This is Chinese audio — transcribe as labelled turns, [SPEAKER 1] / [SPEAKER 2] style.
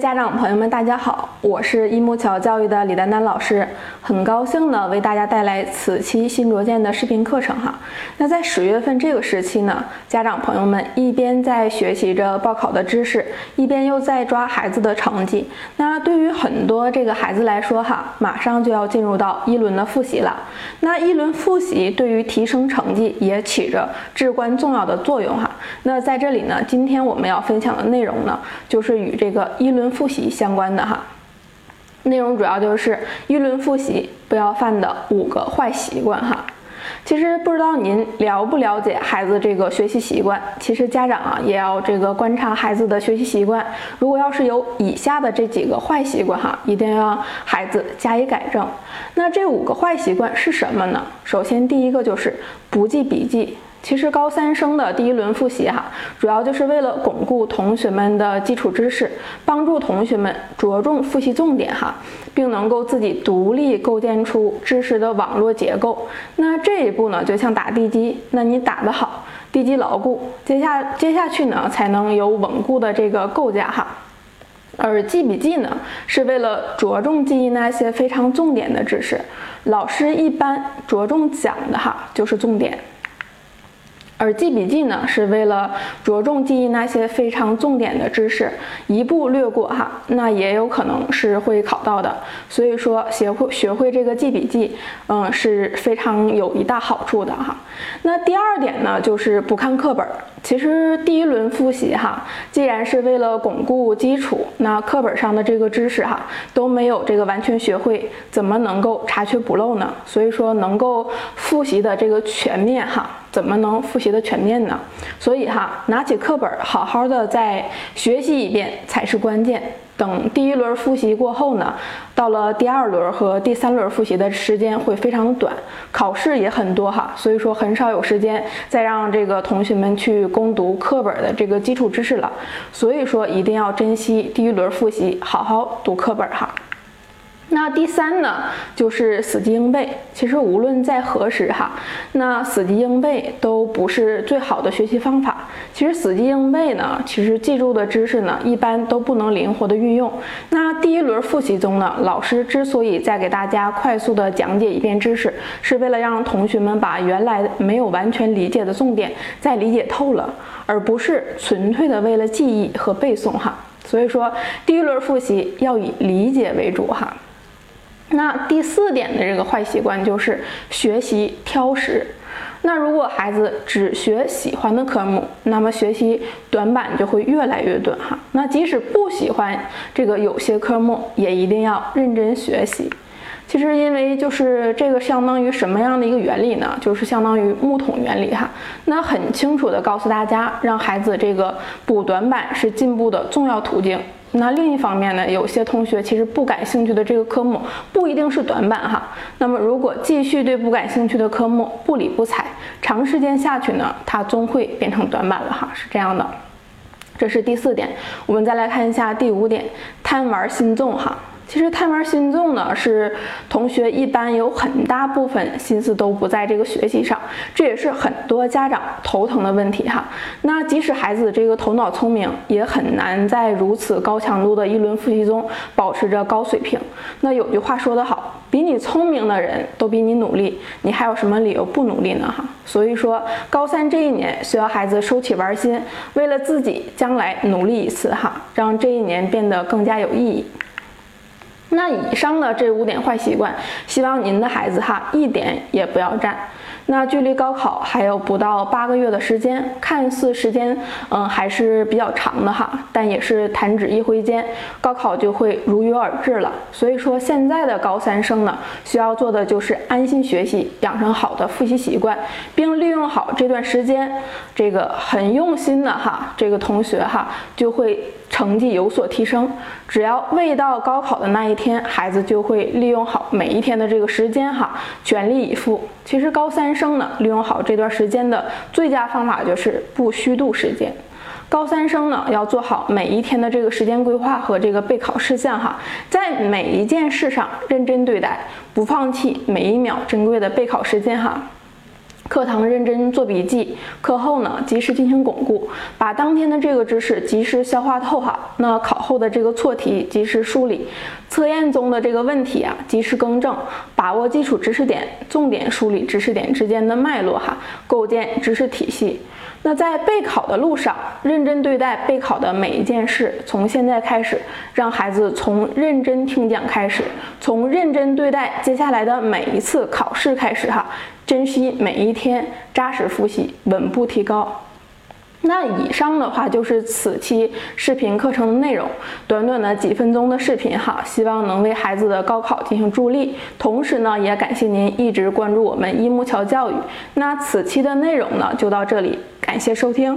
[SPEAKER 1] 家长朋友们，大家好，我是一木桥教育的李丹丹老师，很高兴呢为大家带来此期新卓见的视频课程哈。那在十月份这个时期呢，家长朋友们一边在学习着报考的知识，一边又在抓孩子的成绩。那对于很多这个孩子来说哈，马上就要进入到一轮的复习了。那一轮复习对于提升成绩也起着至关重要的作用哈。那在这里呢，今天我们要分享的内容呢，就是与这个一轮复习相关的哈，内容主要就是一轮复习不要犯的五个坏习惯哈。其实不知道您了不了解孩子这个学习习惯，其实家长啊也要这个观察孩子的学习习惯。如果要是有以下的这几个坏习惯哈，一定要让孩子加以改正。那这五个坏习惯是什么呢？首先第一个就是不记笔记。其实高三生的第一轮复习哈，主要就是为了巩固同学们的基础知识，帮助同学们着重复习重点哈，并能够自己独立构建出知识的网络结构。那这一步呢，就像打地基，那你打得好，地基牢固，接下接下去呢，才能有稳固的这个构架哈。而记笔记呢，是为了着重记忆那些非常重点的知识，老师一般着重讲的哈，就是重点。而记笔记呢，是为了着重记忆那些非常重点的知识，一步略过哈，那也有可能是会考到的。所以说，学会学会这个记笔记，嗯，是非常有一大好处的哈。那第二点呢，就是不看课本。其实第一轮复习哈，既然是为了巩固基础，那课本上的这个知识哈都没有这个完全学会，怎么能够查缺补漏呢？所以说，能够复习的这个全面哈。怎么能复习的全面呢？所以哈，拿起课本，好好的再学习一遍才是关键。等第一轮复习过后呢，到了第二轮和第三轮复习的时间会非常的短，考试也很多哈，所以说很少有时间再让这个同学们去攻读课本的这个基础知识了。所以说一定要珍惜第一轮复习，好好读课本哈。那第三呢，就是死记硬背。其实无论在何时哈，那死记硬背都不是最好的学习方法。其实死记硬背呢，其实记住的知识呢，一般都不能灵活的运用。那第一轮复习中呢，老师之所以再给大家快速的讲解一遍知识，是为了让同学们把原来没有完全理解的重点再理解透了，而不是纯粹的为了记忆和背诵哈。所以说，第一轮复习要以理解为主哈。那第四点的这个坏习惯就是学习挑食。那如果孩子只学喜欢的科目，那么学习短板就会越来越短哈。那即使不喜欢这个有些科目，也一定要认真学习。其实因为就是这个相当于什么样的一个原理呢？就是相当于木桶原理哈。那很清楚的告诉大家，让孩子这个补短板是进步的重要途径。那另一方面呢，有些同学其实不感兴趣的这个科目不一定是短板哈。那么如果继续对不感兴趣的科目不理不睬，长时间下去呢，它终会变成短板了哈，是这样的。这是第四点，我们再来看一下第五点，贪玩心重哈。其实贪玩心重呢，是同学一般有很大部分心思都不在这个学习上，这也是很多家长头疼的问题哈。那即使孩子这个头脑聪明，也很难在如此高强度的一轮复习中保持着高水平。那有句话说得好，比你聪明的人都比你努力，你还有什么理由不努力呢？哈，所以说高三这一年需要孩子收起玩心，为了自己将来努力一次哈，让这一年变得更加有意义。那以上的这五点坏习惯，希望您的孩子哈一点也不要占。那距离高考还有不到八个月的时间，看似时间嗯还是比较长的哈，但也是弹指一挥间，高考就会如约而至了。所以说现在的高三生呢，需要做的就是安心学习，养成好的复习习惯，并利用好这段时间，这个很用心的哈，这个同学哈就会。成绩有所提升，只要未到高考的那一天，孩子就会利用好每一天的这个时间哈，全力以赴。其实高三生呢，利用好这段时间的最佳方法就是不虚度时间。高三生呢，要做好每一天的这个时间规划和这个备考事项哈，在每一件事上认真对待，不放弃每一秒珍贵的备考时间哈。课堂认真做笔记，课后呢及时进行巩固，把当天的这个知识及时消化透哈。那考后的这个错题及时梳理，测验中的这个问题啊及时更正，把握基础知识点，重点梳理知识点之间的脉络哈，构建知识体系。那在备考的路上，认真对待备考的每一件事。从现在开始，让孩子从认真听讲开始，从认真对待接下来的每一次考试开始哈，珍惜每一天，扎实复习，稳步提高。那以上的话就是此期视频课程的内容，短短的几分钟的视频哈，希望能为孩子的高考进行助力。同时呢，也感谢您一直关注我们一木桥教育。那此期的内容呢，就到这里。感谢收听。